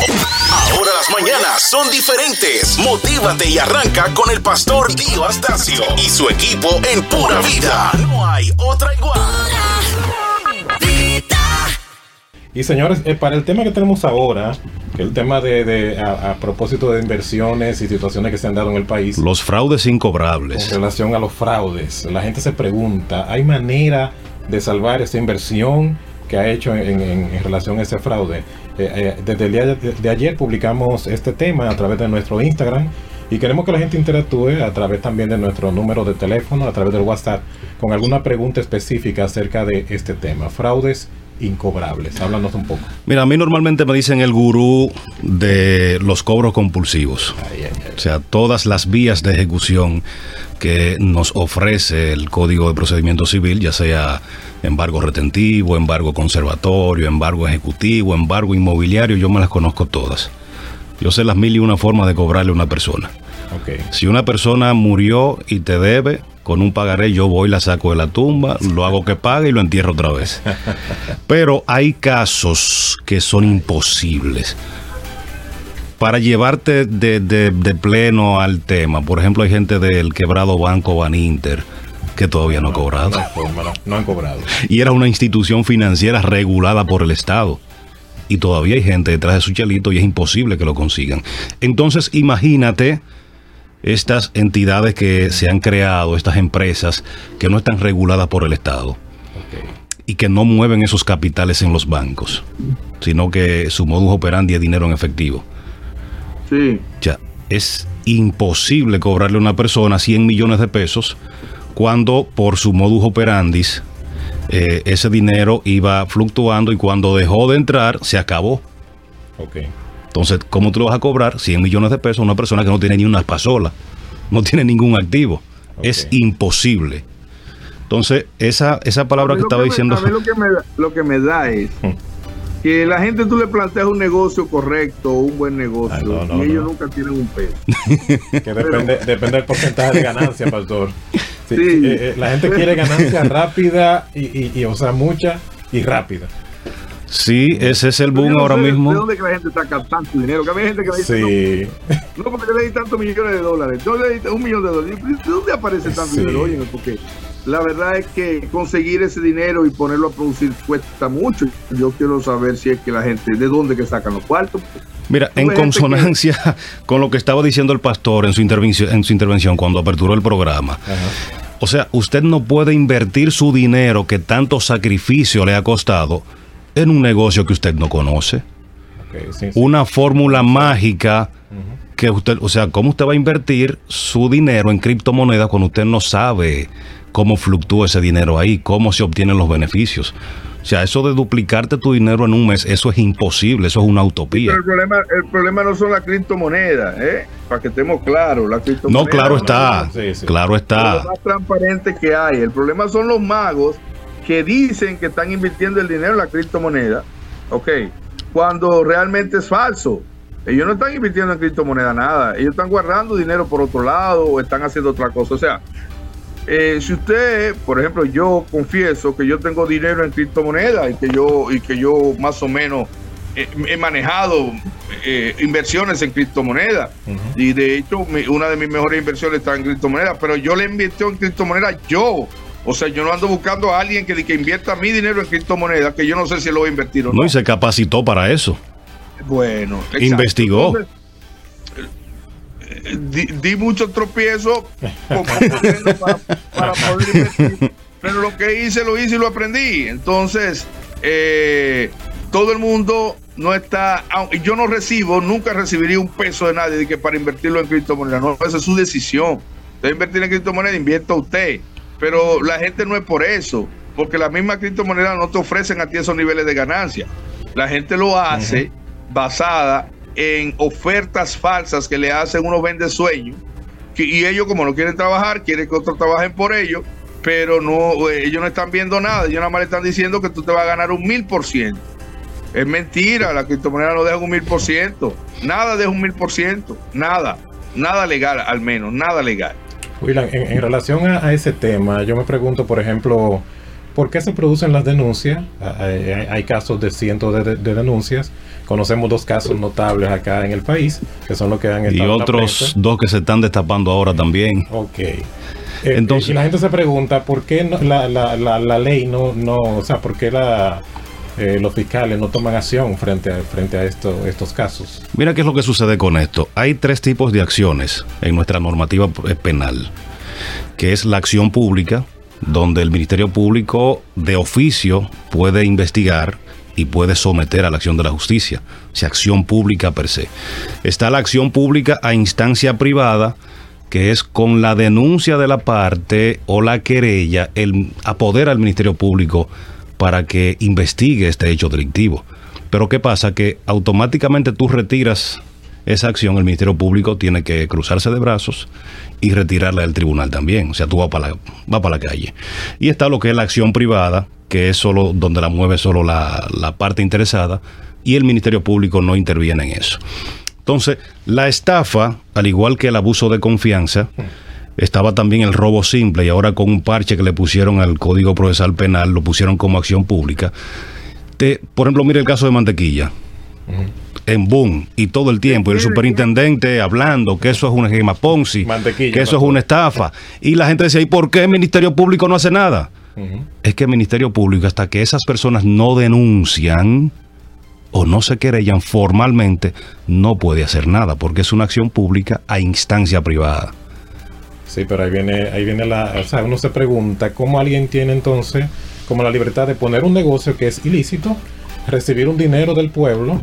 Ahora las mañanas son diferentes. Motívate y arranca con el pastor Dio Astacio y su equipo en pura vida. No hay otra igual. Y señores, eh, para el tema que tenemos ahora, que el tema de, de a, a propósito de inversiones y situaciones que se han dado en el país, Los fraudes incobrables. con relación a los fraudes, la gente se pregunta, ¿hay manera de salvar esa inversión que ha hecho en, en- en relación a ese fraude? Eh, eh, desde el día de, de ayer publicamos este tema a través de nuestro Instagram y queremos que la gente interactúe a través también de nuestro número de teléfono, a través del WhatsApp, con alguna pregunta específica acerca de este tema, fraudes incobrables. Háblanos un poco. Mira, a mí normalmente me dicen el gurú de los cobros compulsivos. Ay, ay, ay. O sea, todas las vías de ejecución que nos ofrece el Código de Procedimiento Civil, ya sea embargo retentivo, embargo conservatorio, embargo ejecutivo, embargo inmobiliario, yo me las conozco todas. Yo sé las mil y una formas de cobrarle a una persona. Si una persona murió y te debe, con un pagaré yo voy, la saco de la tumba, lo hago que pague y lo entierro otra vez. Pero hay casos que son imposibles. Para llevarte de, de- de pleno al tema, por ejemplo, hay gente del quebrado Banco Baninter que todavía no ha cobrado. No, forma, no, han cobrado. Y era una institución financiera regulada por el Estado. Y todavía hay gente detrás de su chelito y es imposible que lo consigan. Entonces, imagínate estas entidades que se han creado, estas empresas que no están reguladas por el Estado y que no mueven esos capitales en los bancos, sino que su modus operandi es dinero en efectivo. Sí. Ya, es imposible cobrarle a una persona 100 millones de pesos cuando por su modus operandis eh, ese dinero iba fluctuando y cuando dejó de entrar se acabó. Ok. Entonces, ¿cómo tú le vas a cobrar 100 millones de pesos a una persona que no tiene ni una pasola? No tiene ningún activo. Es imposible. Entonces, esa, esa palabra que lo estaba me- diciendo... a mí lo que me, da- lo que me da es que la gente tú le planteas un negocio correcto, un buen negocio, Ay, no, no, y ellos no. nunca tienen un peso. Que depende, depende del porcentaje de ganancia, pastor. Sí, Sí. eh, eh, la gente quiere ganancia rápida y, y, y, o sea, mucha y rápida. Sí, ese es el boom no ahora sé mismo. ¿De dónde que la gente saca tanto dinero? Que a mí hay gente que me dice, Sí. no, no, porque yo le di tantos millones de dólares. Yo le di un millón de dólares. ¿De dónde aparece tanto Sí. dinero? Oye, porque la verdad es que conseguir ese dinero y ponerlo a producir cuesta mucho. Yo quiero saber si es que la gente, ¿de dónde que sacan los cuartos? Mira, en consonancia con lo que estaba diciendo el pastor en su intervención, en su intervención cuando aperturó el programa. Ajá. O sea, usted no puede invertir su dinero que tanto sacrificio le ha costado en un negocio que usted no conoce. Ok, sí, sí. Una fórmula mágica que usted, o sea, ¿cómo usted va a invertir su dinero en criptomonedas cuando usted no sabe cómo fluctúa ese dinero ahí, cómo se obtienen los beneficios? O sea, eso de duplicarte tu dinero en un mes, eso es imposible, eso es una utopía. Pero el problema, el problema no son las criptomonedas, ¿eh? Para que estemos claros. Las No, criptomonedas claro no- está, Sí, sí. claro es está. lo más transparente que hay. El problema son los magos que dicen que están invirtiendo el dinero en la criptomoneda, ¿ok? Cuando realmente es falso. Ellos no están invirtiendo en criptomoneda nada. Ellos están guardando dinero por otro lado o están haciendo otra cosa. O sea, eh, si usted, por ejemplo, yo confieso que yo tengo dinero en criptomoneda y que yo y que yo más o menos eh, he manejado eh, inversiones en criptomoneda Ujú. y de hecho mi- una de mis mejores inversiones está en criptomoneda, pero yo le invierto en criptomoneda yo. O sea, yo no ando buscando a alguien que, que invierta mi dinero en criptomoneda, que yo no sé si lo voy a invertir o no. No, y se capacitó para eso. Bueno, exacto. Investigó. Entonces, eh, di, di muchos tropiezos para, para poder invertir. Pero lo que hice, lo hice y lo aprendí. Entonces, eh, todo el mundo no está. Yo no recibo, nunca recibiría un peso de nadie de que para invertirlo en criptomonedas. No, esa es su decisión. Usted invertir en criptomonedas, invierta usted. Pero la gente no es por eso. Porque las mismas criptomonedas no te ofrecen a ti esos niveles de ganancia. La gente lo hace basada en ofertas falsas que le hacen unos vende sueños. Y ellos, como no quieren trabajar, quieren que otros trabajen por ellos, pero no, eh, ellos no están viendo nada. Ellos nada más le están diciendo que tú te vas a ganar un mil por ciento. Es mentira, la criptomoneda no deja un mil por ciento. Nada deja un mil por ciento. Nada. Nada legal, al menos. Nada legal. William, en, en relación a, a ese tema, yo me pregunto, por ejemplo, ¿por qué se producen las denuncias? Hay, hay casos de cientos de, de, denuncias. Conocemos dos casos notables acá en el país, que son los que han estado. Y otros dos que se están destapando ahora también. Ok. Eh, Entonces, y la gente se pregunta por qué no, la, la, la, la, ley no, no, o sea, por qué la, eh, los fiscales no toman acción frente a, frente a esto, estos casos. Mira qué es lo que sucede con esto. Hay tres tipos de acciones en nuestra normativa penal, que es la acción pública, donde el Ministerio Público de oficio puede investigar y puede someter a la acción de la justicia, o sea, acción pública per se. Está la acción pública a instancia privada, que es con la denuncia de la parte o la querella, el apodera al Ministerio Público para que investigue este hecho delictivo. Pero ¿qué pasa? Que automáticamente tú retiras esa acción, el Ministerio Público tiene que cruzarse de brazos y retirarla del tribunal también. O sea, tú vas para la, para la calle. Y está lo que es la acción privada, que es solo donde la mueve solo la, la parte interesada, y el Ministerio Público no interviene en eso. Entonces, la estafa, al igual que el abuso de confianza, estaba también el robo simple y ahora con un parche que le pusieron al Código Procesal Penal, lo pusieron como acción pública. Te, por ejemplo, mire el caso de Mantequilla. En boom, y todo el tiempo, y el superintendente hablando que eso es una gema Ponzi, que eso es una estafa. Y la gente decía, ¿y por qué el Ministerio Público no hace nada? Es que el Ministerio Público, hasta que esas personas no denuncian, o no se querellan formalmente, no puede hacer nada, porque es una acción pública a instancia privada. Sí, pero ahí viene, ahí viene la, o sea, uno se pregunta cómo alguien tiene entonces como la libertad de poner un negocio que es ilícito, recibir un dinero del pueblo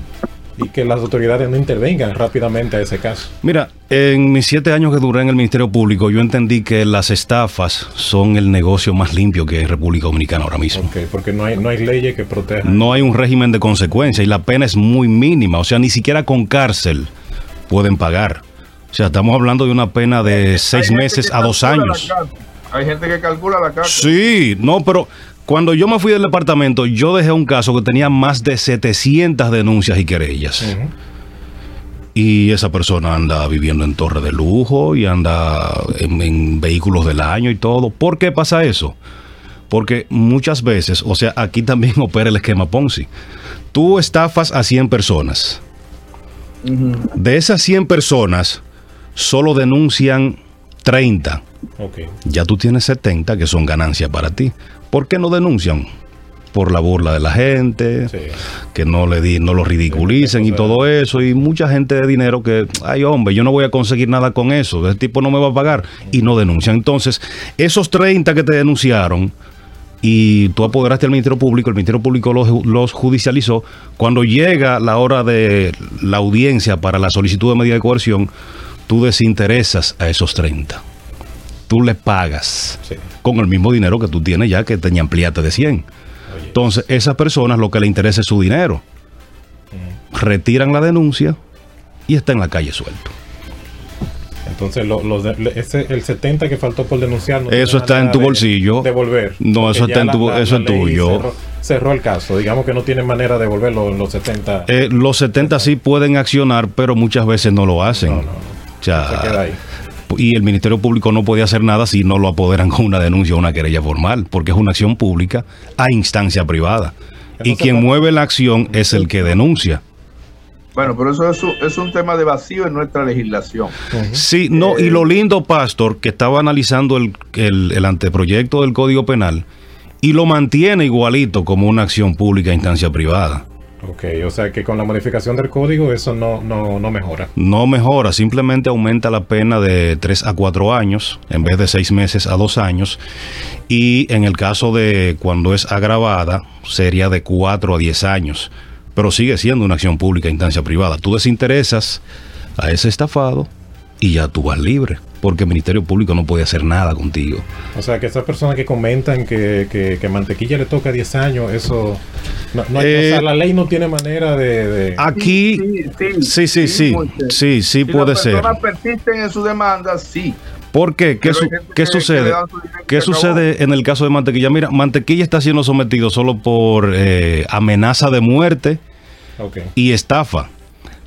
y que las autoridades no intervengan rápidamente a ese caso. Mira, en mis siete años que duré en el Ministerio Público, yo entendí que las estafas son el negocio más limpio que hay en República Dominicana ahora mismo. Okay, porque no hay, no hay leyes que protejan. No hay un régimen de consecuencia y la pena es muy mínima, o sea, ni siquiera con cárcel pueden pagar. O sea, estamos hablando de una pena de seis meses a dos años. Hay gente que calcula la cárcel. Sí, no, pero cuando yo me fui del departamento, yo dejé un caso que tenía más de 700 denuncias y querellas. Y esa persona anda viviendo en torre de lujo y anda en, vehículos del año y todo. ¿Por qué pasa eso? Porque muchas veces, o sea, aquí también opera el esquema Ponzi. Tú estafas a 100 personas. De esas 100 personas, solo denuncian 30. Ya tú tienes 70 que son ganancias para ti. ¿Por qué no denuncian? Por la burla de la gente, que no le di, no lo ridiculicen y todo eso. Y mucha gente de dinero que, ay hombre, yo no voy a conseguir nada con eso, ese tipo no me va a pagar y no denuncian. Entonces, esos 30 que te denunciaron, y tú apoderaste al Ministerio Público, el Ministerio Público los, los, judicializó. Cuando llega la hora de la audiencia para la solicitud de medida de coerción, tú desinteresas a esos 30 tú le pagas con el mismo dinero que tú tienes ya que te ampliaste de 100. Entonces, esas personas lo que le interesa es su dinero. Retiran la denuncia y está en la calle suelto. Entonces, ese, el 70 que faltó por denunciar. eso está en tu bolsillo. Devolver. No, eso está en tu, eso es tuyo. Cerró, el caso. Digamos que no tiene manera de devolver los, 70. Eh, los 70 sí pueden accionar, pero muchas veces no lo hacen. No, no, Se queda ahí y el Ministerio Público no puede hacer nada si no lo apoderan con una denuncia o una querella formal, porque es una acción pública a instancia privada. y quien mueve la acción es el que denuncia. Bueno, pero eso es un, tema de vacío en nuestra legislación. Sí, no, y lo eh, lindo, Pastor, que estaba analizando el, el anteproyecto del Código Penal y lo mantiene igualito como una acción pública a instancia privada. Ok, o sea que con la modificación del código eso no, no, no mejora. No mejora, simplemente aumenta la pena de 3 a 4 años en vez de 6 meses a 2 años. Y en el caso de cuando es agravada, sería de 4 a 10 años. Pero sigue siendo una acción pública instancia privada. Tú desinteresas a ese estafado y ya tú vas libre, porque el Ministerio Público no puede hacer nada contigo. O sea, que esas personas que comentan que, que, Mantequilla le toca 10 años, eso... No, o sea, eh, la ley no tiene manera de... Aquí... Sí, sí, sí, sí, sí, puede ser. Si las personas persisten en su demanda, sí. ¿Por qué? ¿Qué, ¿qué sucede? ¿Qué sucede en el caso de Mantequilla? Mira, Mantequilla está siendo sometido solo por eh, amenaza de muerte y estafa.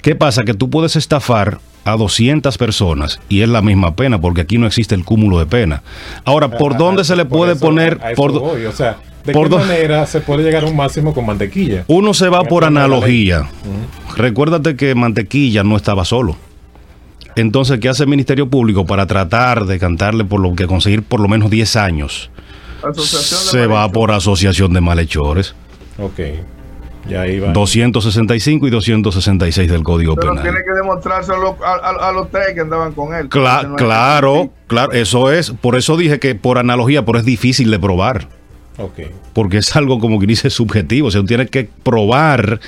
¿Qué pasa? Que tú puedes estafar a 200 personas y es la misma pena porque aquí no existe el cúmulo de pena. Ahora, ¿por dónde se le puede poner? por, o sea, ¿De Por qué manera se puede llegar a un máximo con mantequilla? Uno se va por analogía. Recuérdate que Mantequilla no estaba solo. Entonces, ¿qué hace el Ministerio Público para tratar de cantarle por lo que conseguir por lo menos 10 años? Asociación de Se va por asociación de malhechores. Ok. Ya iba. 265 y 266 del Código Pero Penal. tiene que demostrarse a, los- a- a- a los tres que andaban con él. Cla- no claro, claro, eso es. Por eso dije que por analogía, pero es difícil de probar. Ok. Porque es algo como que dice subjetivo. O sea, tú tienes que probar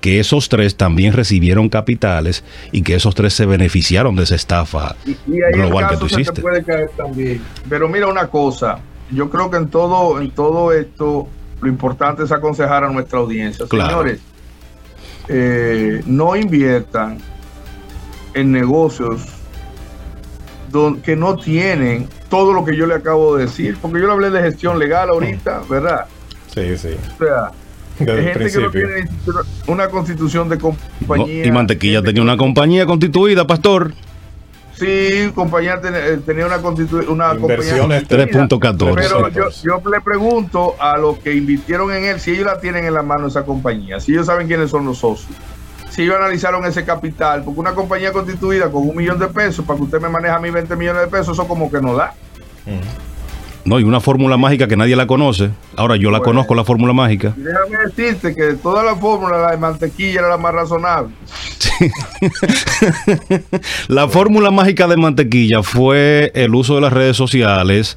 que esos tres también recibieron capitales y que esos tres se beneficiaron de esa estafa Y, y ahí el global que tú se te hiciste. puede caer también. Pero mira una cosa, yo creo que en todo, en todo esto, lo importante es aconsejar a nuestra audiencia. Claro. Señores, eh, no inviertan en negocios don- que no tienen todo lo que yo le acabo de decir, porque yo le hablé de gestión legal ahorita, ¿verdad? Sí, sí. O sea, Desde gente que no tiene una constitución de No, compañía. y Mantequilla tenía una compañía constituida, pastor. Sí, compañía eh, tenía una, una Inversiones compañía. 3.14. Pero yo, 14. yo le pregunto a los que invirtieron en él si ellos la tienen en la mano esa compañía, si ellos saben quiénes son los socios, si ellos analizaron ese capital, porque una compañía constituida con un millón de pesos, para que usted me maneje a mí 20 millones de pesos, eso como que no da. No, y una fórmula mágica que nadie la conoce. Ahora yo la Bueno. conozco, la fórmula mágica. Déjame decirte que de toda la fórmula, la de mantequilla era la más razonable. La fórmula mágica de Mantequilla fue el uso de las redes sociales,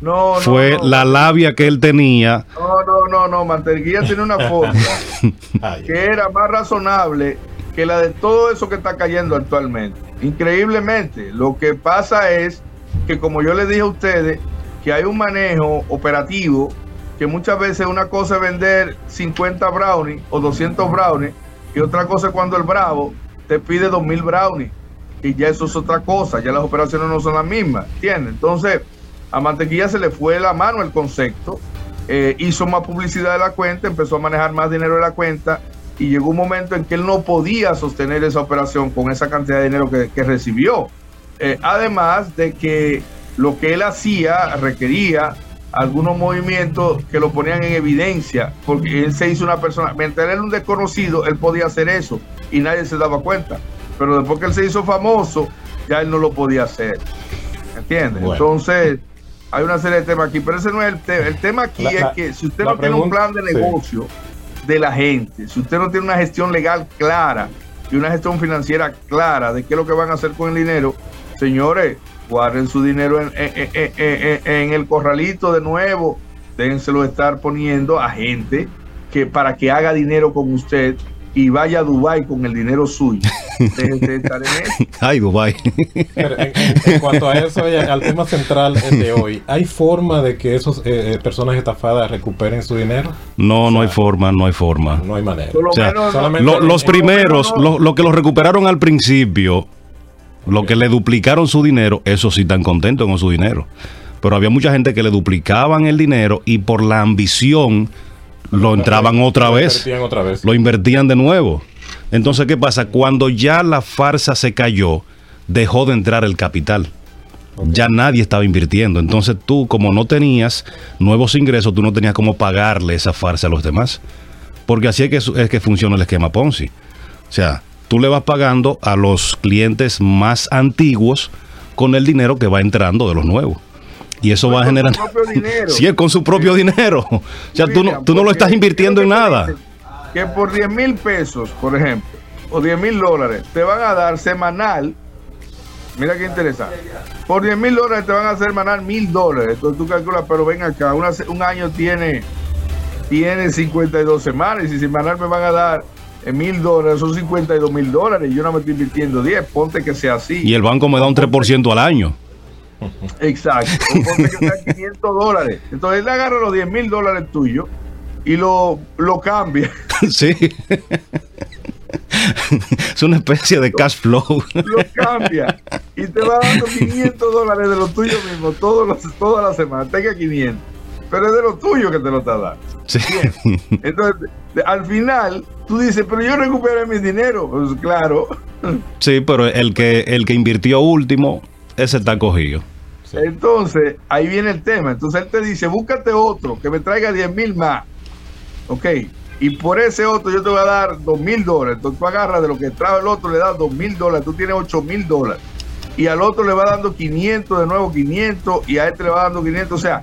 No, no, fue no, la labia que él tenía. No, no, no, no, mantequilla tiene una fórmula. Que era más razonable que la de todo eso que está cayendo actualmente. Increíblemente, lo que pasa es que como yo les dije a ustedes, que hay un manejo operativo que muchas veces una cosa es vender 50 brownies o 200 brownies y otra cosa es cuando el bravo te pide 2000 brownies y ya eso es otra cosa, ya las operaciones no son las mismas, ¿entiendes? Entonces, a Mantequilla se le fue la mano el concepto, eh, hizo más publicidad de la cuenta, empezó a manejar más dinero de la cuenta y llegó un momento en que él no podía sostener esa operación con esa cantidad de dinero que, que recibió. Eh, además de que lo que él hacía requería algunos movimientos que lo ponían en evidencia, porque él se hizo una persona, mientras él era un desconocido, él podía hacer eso y nadie se daba cuenta, pero después que él se hizo famoso, ya él no lo podía hacer. ¿Entiendes? Bueno. Entonces, hay una serie de temas aquí, pero ese no es el tema. El tema aquí La- es la- que si usted no tiene un plan de sí. negocio de la gente, si usted no tiene una gestión legal clara y una gestión financiera clara de qué es lo que van a hacer con el dinero, señores, guarden su dinero en, en- en- en- en- en el corralito de nuevo, déjenselo estar poniendo a gente que para que haga dinero con usted y vaya a Dubai con el dinero suyo. Déjense de estar en eso. Ay, Dubai. Pero en, en- en cuanto a eso, y al tema central eh, de hoy, ¿hay forma de que esas personas estafadas recuperen su dinero? No, no hay forma, no hay forma. No hay manera. O sea, menos, solamente- Lo- los primeros, no. lo, lo que los recuperaron al principio, lo que le duplicaron su dinero, eso sí están contentos con su dinero. Pero había mucha gente que le duplicaban el dinero y por la ambición lo entraban otra Lo vez, invertían otra vez. lo invertían de nuevo. Entonces, ¿qué pasa? Cuando ya la farsa se cayó, dejó de entrar el capital. Ya nadie estaba invirtiendo. Entonces tú, como no tenías nuevos ingresos, tú no tenías cómo pagarle esa farsa a los demás. Porque así es que, es que funciona el esquema Ponzi. O sea, tú le vas pagando a los clientes más antiguos con el dinero que va entrando de los nuevos. Y eso va generando... Sí, es con su propio dinero. O sea, tú no, tú no lo estás invirtiendo en nada. Que por 10 mil pesos, por ejemplo, o 10 mil dólares, te van a dar semanal. Mira qué interesante. Por 10 mil dólares te van a hacer semanal mil dólares. Entonces tú calculas, pero ven acá, una un año tiene, tiene 52 semanas y si semanal me van a dar mil dólares, son 52 mil dólares y yo no me estoy invirtiendo 10. Ponte que sea así. Y el banco me da un 3% al año. Exacto. Ponte que sean 500 dólares. Entonces él agarra los 10 mil dólares tuyos y lo, lo cambia. sí. es una especie de cash flow. lo cambia y te va dando 500 dólares de lo tuyo mismo todos los, toda la semana. Tenga 500. Pero es de lo tuyo que te lo está dando. Sí. Entonces, al final, tú dices, pero yo recuperé mi dinero. Pues claro. Sí, pero el que, el que invirtió último, ese está cogido. Entonces, ahí viene el tema. Entonces él te dice, búscate otro que me traiga 10 mil más. Ok. Y por ese otro yo te voy a dar 2 mil dólares. Entonces tú agarras de lo que trae el otro, le das 2 mil dólares. Tú tienes 8 mil dólares. Y al otro le va dando 500, de nuevo 500. Y a este le va dando 500. O sea,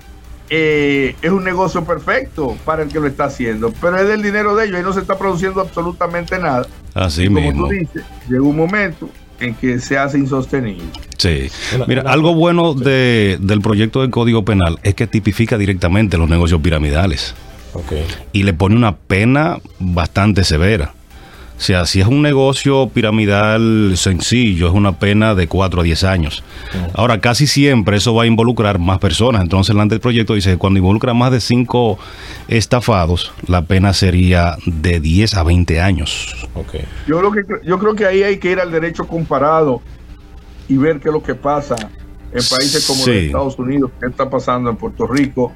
eh, es un negocio perfecto para el que lo está haciendo. Pero es del dinero de ellos. y no se está produciendo absolutamente nada. Así Y mismo. Como tú dices, llega un momento en que se hace insostenible. Sí. Mira, algo bueno de, del proyecto del Código Penal es que tipifica directamente los negocios piramidales y le pone una pena bastante severa. O sea, si es un negocio piramidal sencillo, es una pena de 4 a 10 años. Ahora, casi siempre eso va a involucrar más personas. Entonces, el anteproyecto dice que cuando involucra más de 5 estafados, la pena sería de 10 a 20 años. Ok. Yo, lo que, yo creo que ahí hay que ir al derecho comparado y ver qué es lo que pasa en países como Sí. los Estados Unidos, qué está pasando en Puerto Rico,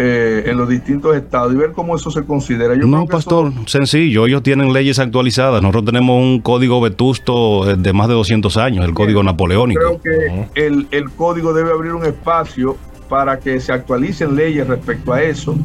eh, en los distintos estados y ver cómo eso se considera. Yo no, creo que pastor, sencillo. Ellos tienen leyes actualizadas. Nosotros tenemos un código vetusto eh, de más de 200 años, el código napoleónico. creo que el, el código debe abrir un espacio para que se actualicen leyes respecto a eso,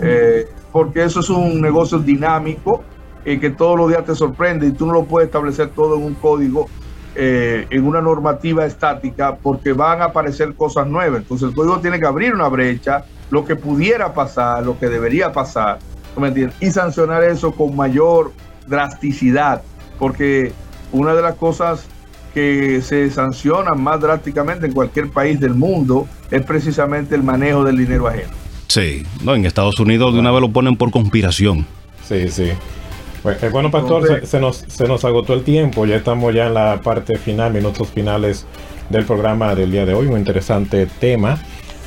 eh, porque eso es un negocio dinámico y que todos los días te sorprende y tú no lo puedes establecer todo en un código, eh, en una normativa estática, porque van a aparecer cosas nuevas. Entonces el código tiene que abrir una brecha, lo que pudiera pasar, lo que debería pasar, ¿tú me entiendes? Y sancionar eso con mayor drasticidad, porque una de las cosas que se sancionan más drásticamente en cualquier país del mundo es precisamente el manejo del dinero ajeno. Sí, no, en Estados Unidos de una vez lo ponen por conspiración. Sí, sí. Pues, eh, bueno, Pastor, Entonces- se, se nos, se nos agotó el tiempo. Ya estamos ya en la parte final, minutos finales del programa del día de hoy. Un interesante tema.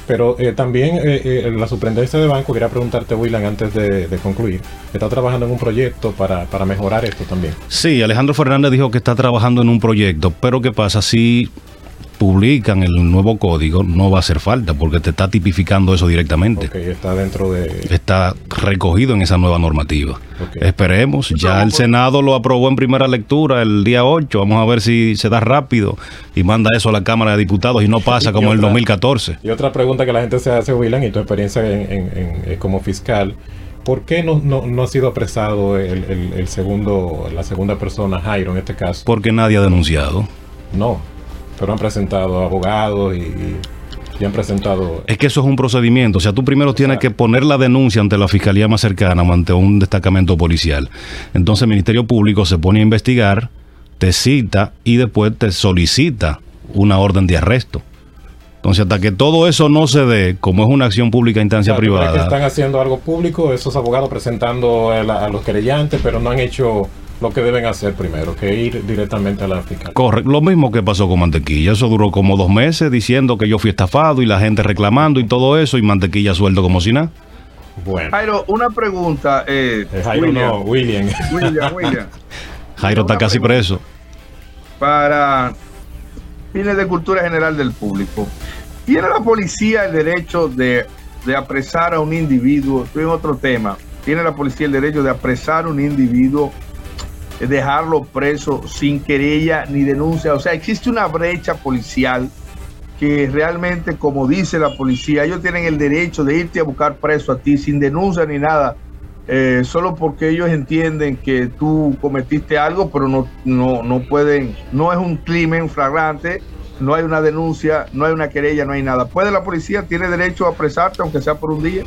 Pero eh, también eh, eh, la superintendencia de banco, quería preguntarte, William, antes de, de concluir, está trabajando en un proyecto para, para mejorar esto también. Sí, Alejandro Fernández dijo que está trabajando en un proyecto, pero ¿qué pasa? Si publican el nuevo código, no va a hacer falta porque te está tipificando eso directamente. Está dentro de... Está recogido en esa nueva normativa. Esperemos. Ya el Senado lo aprobó en primera lectura el día 8. Vamos a ver si se da rápido y manda eso a la Cámara de Diputados y no pasa Y como en el otra- 2014. Y otra pregunta que la gente se hace, William, y tu experiencia en- en- en- eh, como fiscal, ¿por qué no, no, no ha sido apresado el, el- el segundo, la segunda persona, Jairo, en este caso? Porque nadie ha denunciado. No, pero han presentado abogados y, y- y han presentado... Es que eso es un procedimiento. O sea, tú primero tienes que poner la denuncia ante la fiscalía más cercana o ante un destacamento policial. Entonces el Ministerio Público se pone a investigar, te cita y después te solicita una orden de arresto. Entonces, hasta que todo eso no se dé, como es una acción pública a instancia O sea, ¿tú crees que privada, están haciendo algo público, esos abogados presentando a, la- a los querellantes, pero no han hecho lo que deben hacer primero, que ir directamente a la fiscalía. Corre, lo mismo que pasó con Mantequilla. Eso duró como dos meses diciendo que yo fui estafado y la gente reclamando y todo eso, y Mantequilla suelto como si nada. Bueno, Jairo, una pregunta. Eh, eh, Jairo William, no, William. William, William, Jairo está casi preso. para fines de cultura general del público. ¿Tiene la policía el derecho de, de apresar a un individuo? Estoy en otro tema. ¿Tiene la policía el derecho de apresar a un individuo, dejarlo preso sin querella ni denuncia? O sea, existe una brecha policial que realmente, como dice la policía, ellos tienen el derecho de irte a buscar preso a ti sin denuncia ni nada, eh, solo porque ellos entienden que tú cometiste algo, pero no, no, no pueden, no es un crimen flagrante, no hay una denuncia, no hay una querella, no hay nada. ¿Puede la policía, tiene derecho a apresarte, aunque sea por un día?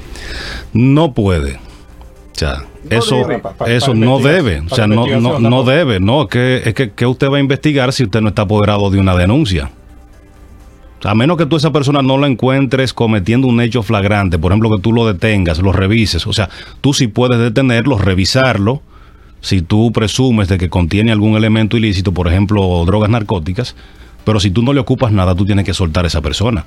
No puede. O sea, No eso, debe. Pa- pa- eso no debe. O sea, no, no, no debe. No, es que, es que, que usted va a investigar si usted no está apoderado de una denuncia. A menos que tú esa persona no la encuentres cometiendo un hecho flagrante, por ejemplo, que tú lo detengas, lo revises. O sea, tú sí puedes detenerlo, revisarlo. Si tú presumes de que contiene algún elemento ilícito, por ejemplo, drogas narcóticas, pero si tú no le ocupas nada, tú tienes que soltar a esa persona.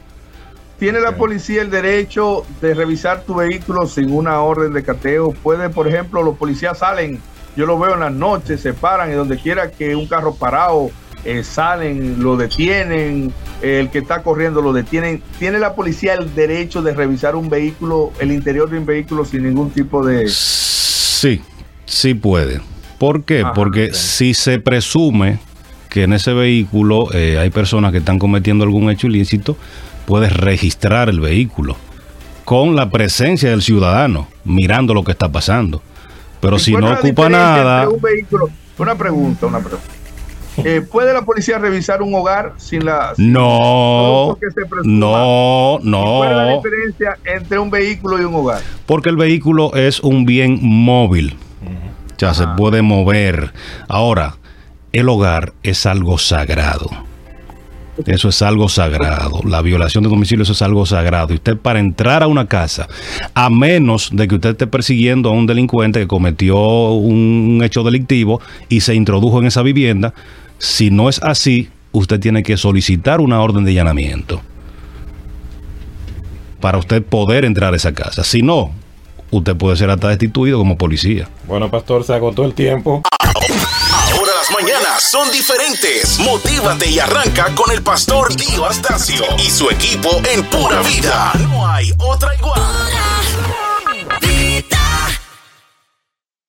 ¿Tiene la policía el derecho de revisar tu vehículo sin una orden de cateo? Puede, por ejemplo, los policías salen, yo lo veo en las noches, se paran y donde quiera que un carro parado, eh, salen, lo detienen, eh, el que está corriendo lo detienen. ¿Tiene la policía el derecho de revisar un vehículo, el interior de un vehículo sin ningún tipo de... Sí, sí puede. ¿Por qué? Ajá, Porque si se presume que en ese vehículo eh, hay personas que están cometiendo algún hecho ilícito, puede registrar el vehículo con la presencia del ciudadano, mirando lo que está pasando. Pero si no ocupa nada... Un vehículo, una pregunta, una pregunta. Eh, ¿Puede la policía revisar un hogar sin la... no, no, no. ¿Cuál es la diferencia entre un vehículo y un hogar? Porque el vehículo es un bien móvil. Ya se ah. puede mover. Ahora, el hogar es algo sagrado. Eso es algo sagrado. La violación de domicilio eso es algo sagrado. Y usted para entrar a una casa, a menos de que usted esté persiguiendo a un delincuente que cometió un hecho delictivo y se introdujo en esa vivienda, si no es así, usted tiene que solicitar una orden de allanamiento para usted poder entrar a esa casa. Si no, usted puede ser hasta destituido como policía. Bueno, pastor, se agotó el tiempo. Las mañanas son diferentes. Motívate y arranca con el pastor Dio Astacio y su equipo en pura vida. No hay otra igual.